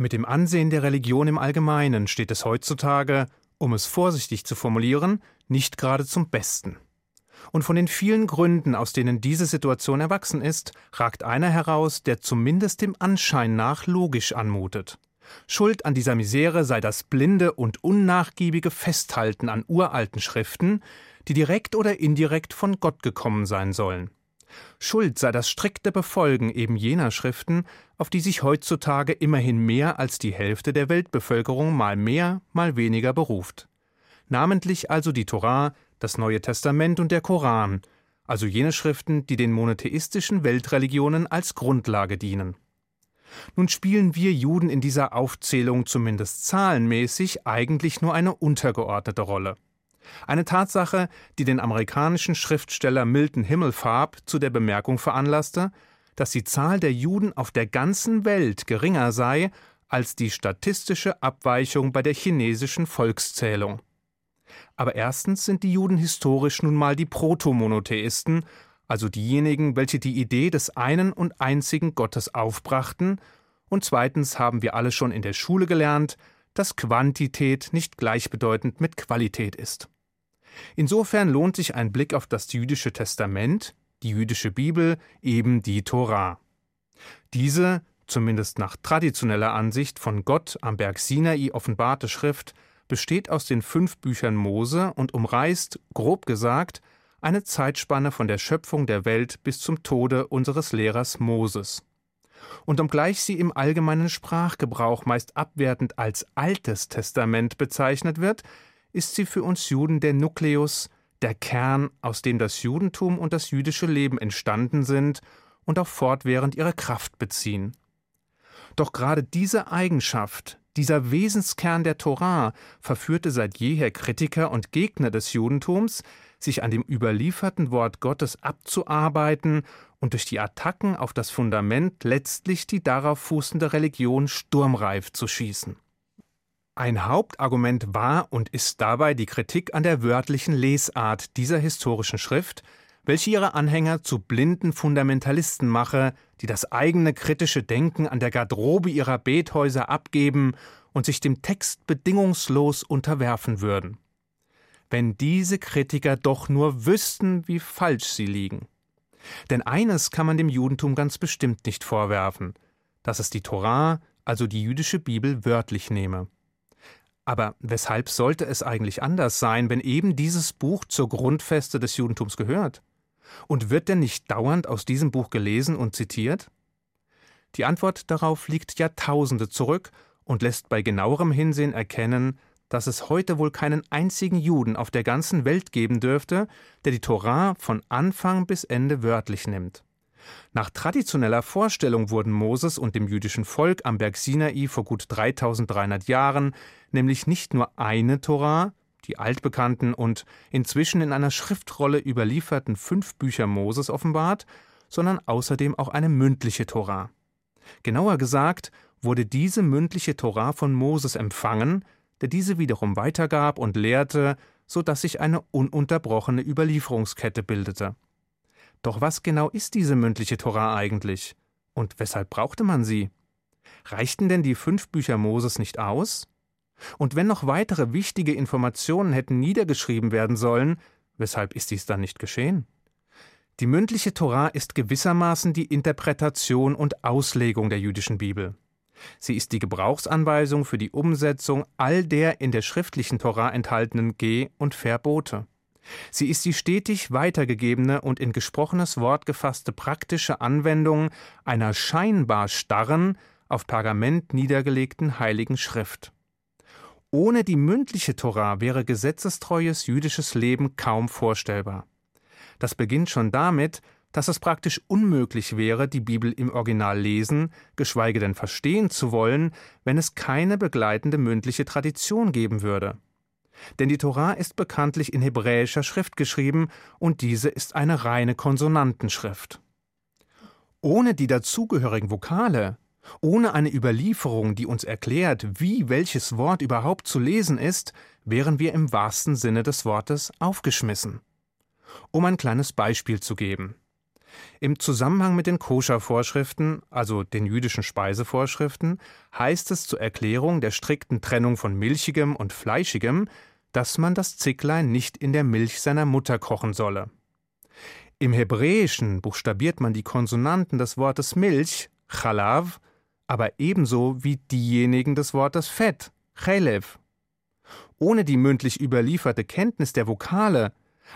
Mit dem Ansehen der Religion im Allgemeinen steht es heutzutage, um es vorsichtig zu formulieren, nicht gerade zum Besten. Und von den vielen Gründen, aus denen diese Situation erwachsen ist, ragt einer heraus, der zumindest dem Anschein nach logisch anmutet. Schuld an dieser Misere sei das blinde und unnachgiebige Festhalten an uralten Schriften, die direkt oder indirekt von Gott gekommen sein sollen. Schuld sei das strikte Befolgen eben jener Schriften, auf die sich heutzutage immerhin mehr als die Hälfte der Weltbevölkerung mal mehr, mal weniger beruft. Namentlich also die Torah, das Neue Testament und der Koran, also jene Schriften, die den monotheistischen Weltreligionen als Grundlage dienen. Nun spielen wir Juden in dieser Aufzählung zumindest zahlenmäßig eigentlich nur eine untergeordnete Rolle. Eine Tatsache, die den amerikanischen Schriftsteller Milton Himmelfarb zu der Bemerkung veranlasste, dass die Zahl der Juden auf der ganzen Welt geringer sei als die statistische Abweichung bei der chinesischen Volkszählung. Aber erstens sind die Juden historisch nun mal die Protomonotheisten, also diejenigen, welche die Idee des einen und einzigen Gottes aufbrachten, und zweitens haben wir alle schon in der Schule gelernt, dass Quantität nicht gleichbedeutend mit Qualität ist. Insofern lohnt sich ein Blick auf das jüdische Testament, die jüdische Bibel, eben die Torah. Diese, zumindest nach traditioneller Ansicht von Gott am Berg Sinai offenbarte Schrift, besteht aus den fünf Büchern Mose und umreißt, grob gesagt, eine Zeitspanne von der Schöpfung der Welt bis zum Tode unseres Lehrers Moses. Und obgleich sie im allgemeinen Sprachgebrauch meist abwertend als Altes Testament bezeichnet wird, ist sie für uns Juden der Nukleus, der Kern, aus dem das Judentum und das jüdische Leben entstanden sind und auch fortwährend ihre Kraft beziehen. Doch gerade diese Eigenschaft, dieser Wesenskern der Torah verführte seit jeher Kritiker und Gegner des Judentums, sich an dem überlieferten Wort Gottes abzuarbeiten und durch die Attacken auf das Fundament letztlich die darauf fußende Religion sturmreif zu schießen. Ein Hauptargument war und ist dabei die Kritik an der wörtlichen Lesart dieser historischen Schrift, welche ihre Anhänger zu blinden Fundamentalisten mache, die das eigene kritische Denken an der Garderobe ihrer Bethäuser abgeben und sich dem Text bedingungslos unterwerfen würden. Wenn diese Kritiker doch nur wüssten, wie falsch sie liegen. Denn eines kann man dem Judentum ganz bestimmt nicht vorwerfen, dass es die Torah, also die jüdische Bibel, wörtlich nehme. Aber weshalb sollte es eigentlich anders sein, wenn eben dieses Buch zur Grundfeste des Judentums gehört? Und wird denn nicht dauernd aus diesem Buch gelesen und zitiert? Die Antwort darauf liegt Jahrtausende zurück und lässt bei genauerem Hinsehen erkennen, dass es heute wohl keinen einzigen Juden auf der ganzen Welt geben dürfte, der die Torah von Anfang bis Ende wörtlich nimmt. Nach traditioneller Vorstellung wurden Moses und dem jüdischen Volk am Berg Sinai vor gut 3300 Jahren nämlich nicht nur eine Torah, die altbekannten und inzwischen in einer Schriftrolle überlieferten fünf Bücher Moses offenbart, sondern außerdem auch eine mündliche Torah. Genauer gesagt wurde diese mündliche Torah von Moses empfangen, der diese wiederum weitergab und lehrte, so dass sich eine ununterbrochene Überlieferungskette bildete. Doch was genau ist diese mündliche Torah eigentlich? Und weshalb brauchte man sie? Reichten denn die fünf Bücher Moses nicht aus? Und wenn noch weitere wichtige Informationen hätten niedergeschrieben werden sollen, weshalb ist dies dann nicht geschehen? Die mündliche Torah ist gewissermaßen die Interpretation und Auslegung der jüdischen Bibel. Sie ist die Gebrauchsanweisung für die Umsetzung all der in der schriftlichen Torah enthaltenen Geh- und Verbote. Sie ist die stetig weitergegebene und in gesprochenes Wort gefasste praktische Anwendung einer scheinbar starren, auf Pergament niedergelegten heiligen Schrift. Ohne die mündliche Torah wäre gesetzestreues jüdisches Leben kaum vorstellbar. Das beginnt schon damit, dass es praktisch unmöglich wäre, die Bibel im Original lesen, geschweige denn verstehen zu wollen, wenn es keine begleitende mündliche Tradition geben würde. Denn die Torah ist bekanntlich in hebräischer Schrift geschrieben und diese ist eine reine Konsonantenschrift. Ohne die dazugehörigen Vokale, ohne eine Überlieferung, die uns erklärt, wie welches Wort überhaupt zu lesen ist, wären wir im wahrsten Sinne des Wortes aufgeschmissen. Um ein kleines Beispiel zu geben. Im Zusammenhang mit den Koscher-Vorschriften, also den jüdischen Speisevorschriften, heißt es zur Erklärung der strikten Trennung von Milchigem und Fleischigem, dass man das Zicklein nicht in der Milch seiner Mutter kochen solle. Im Hebräischen buchstabiert man die Konsonanten des Wortes Milch, Chalav, aber ebenso wie diejenigen des Wortes Fett, Chelev. Ohne die mündlich überlieferte Kenntnis der Vokale,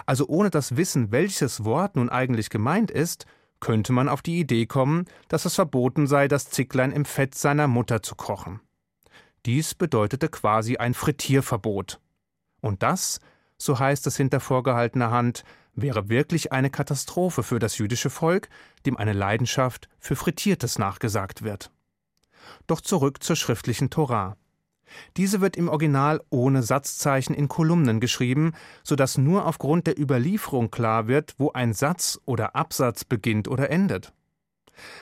also ohne das Wissen, welches Wort nun eigentlich gemeint ist, könnte man auf die Idee kommen, dass es verboten sei, das Zicklein im Fett seiner Mutter zu kochen. Dies bedeutete quasi ein Frittierverbot. Und das, so heißt es hinter vorgehaltener Hand, wäre wirklich eine Katastrophe für das jüdische Volk, dem eine Leidenschaft für Frittiertes nachgesagt wird. Doch zurück zur schriftlichen Torah. Diese wird im Original ohne Satzzeichen in Kolumnen geschrieben, so dass nur aufgrund der Überlieferung klar wird, wo ein Satz oder Absatz beginnt oder endet.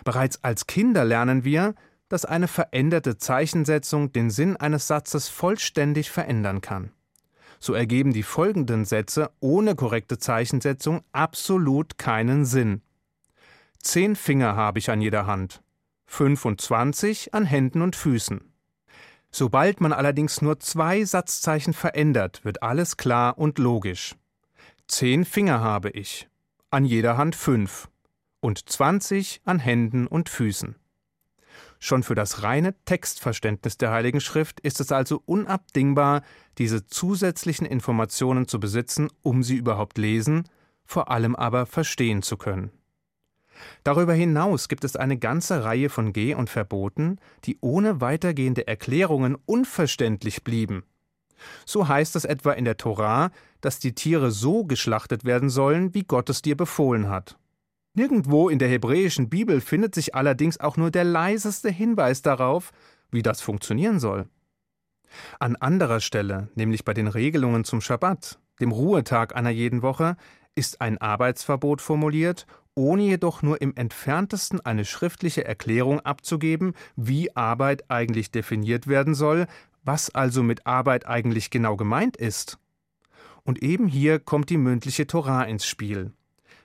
Bereits als Kinder lernen wir, dass eine veränderte Zeichensetzung den Sinn eines Satzes vollständig verändern kann. So ergeben die folgenden Sätze ohne korrekte Zeichensetzung absolut keinen Sinn. Zehn Finger habe ich an jeder Hand, fünfundzwanzig an Händen und Füßen. Sobald man allerdings nur zwei Satzzeichen verändert, wird alles klar und logisch. Zehn Finger habe ich, an jeder Hand fünf und zwanzig an Händen und Füßen. Schon für das reine Textverständnis der Heiligen Schrift ist es also unabdingbar, diese zusätzlichen Informationen zu besitzen, um sie überhaupt lesen, vor allem aber verstehen zu können. Darüber hinaus gibt es eine ganze Reihe von Geh- und Verboten, die ohne weitergehende Erklärungen unverständlich blieben. So heißt es etwa in der Torah, dass die Tiere so geschlachtet werden sollen, wie Gott es dir befohlen hat. Nirgendwo in der hebräischen Bibel findet sich allerdings auch nur der leiseste Hinweis darauf, wie das funktionieren soll. An anderer Stelle, nämlich bei den Regelungen zum Schabbat, dem Ruhetag einer jeden Woche, ist ein Arbeitsverbot formuliert ohne jedoch nur im entferntesten eine schriftliche Erklärung abzugeben, wie Arbeit eigentlich definiert werden soll, was also mit Arbeit eigentlich genau gemeint ist. Und eben hier kommt die mündliche Torah ins Spiel.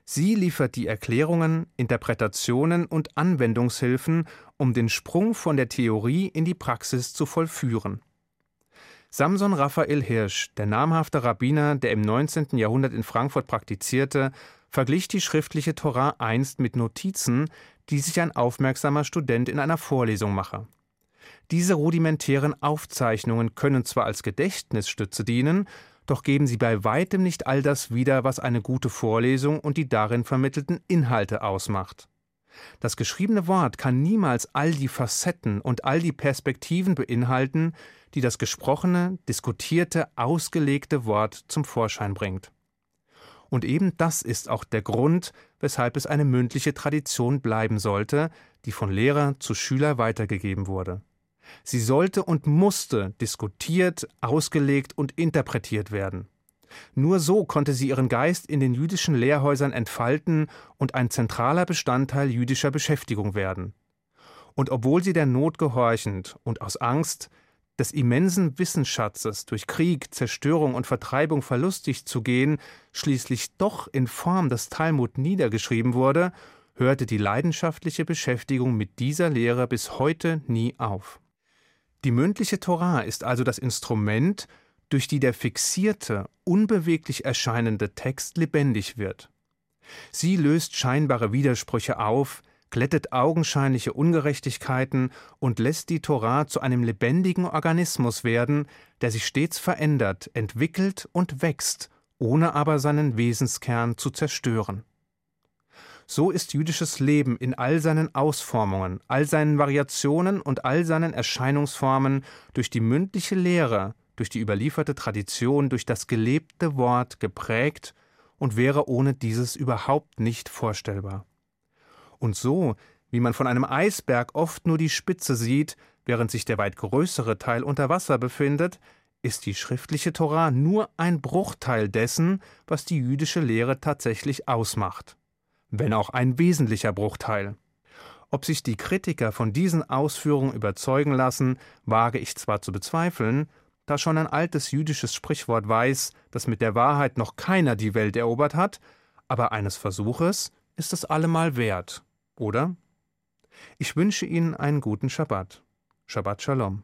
Sie liefert die Erklärungen, Interpretationen und Anwendungshilfen, um den Sprung von der Theorie in die Praxis zu vollführen. Samson Raphael Hirsch, der namhafte Rabbiner, der im 19. Jahrhundert in Frankfurt praktizierte, verglich die schriftliche Torah einst mit Notizen, die sich ein aufmerksamer Student in einer Vorlesung mache. Diese rudimentären Aufzeichnungen können zwar als Gedächtnisstütze dienen, doch geben sie bei weitem nicht all das wieder, was eine gute Vorlesung und die darin vermittelten Inhalte ausmacht. Das geschriebene Wort kann niemals all die Facetten und all die Perspektiven beinhalten, die das gesprochene, diskutierte, ausgelegte Wort zum Vorschein bringt. Und eben das ist auch der Grund, weshalb es eine mündliche Tradition bleiben sollte, die von Lehrer zu Schüler weitergegeben wurde. Sie sollte und musste diskutiert, ausgelegt und interpretiert werden. Nur so konnte sie ihren Geist in den jüdischen Lehrhäusern entfalten und ein zentraler Bestandteil jüdischer Beschäftigung werden. Und obwohl sie der Not gehorchend und aus Angst, des immensen Wissensschatzes durch Krieg, Zerstörung und Vertreibung verlustig zu gehen, schließlich doch in Form des Talmud niedergeschrieben wurde, hörte die leidenschaftliche Beschäftigung mit dieser Lehre bis heute nie auf. Die mündliche Torah ist also das Instrument, durch die der fixierte, unbeweglich erscheinende Text lebendig wird. Sie löst scheinbare Widersprüche auf, glättet augenscheinliche Ungerechtigkeiten und lässt die Torah zu einem lebendigen Organismus werden, der sich stets verändert, entwickelt und wächst, ohne aber seinen Wesenskern zu zerstören. So ist jüdisches Leben in all seinen Ausformungen, all seinen Variationen und all seinen Erscheinungsformen durch die mündliche Lehre, durch die überlieferte Tradition, durch das gelebte Wort geprägt und wäre ohne dieses überhaupt nicht vorstellbar. Und so, wie man von einem Eisberg oft nur die Spitze sieht, während sich der weit größere Teil unter Wasser befindet, ist die schriftliche Torah nur ein Bruchteil dessen, was die jüdische Lehre tatsächlich ausmacht. Wenn auch ein wesentlicher Bruchteil. Ob sich die Kritiker von diesen Ausführungen überzeugen lassen, wage ich zwar zu bezweifeln, da schon ein altes jüdisches Sprichwort weiß, dass mit der Wahrheit noch keiner die Welt erobert hat, aber eines Versuches ist es allemal wert, oder? Ich wünsche Ihnen einen guten Schabbat. Shabbat Shalom.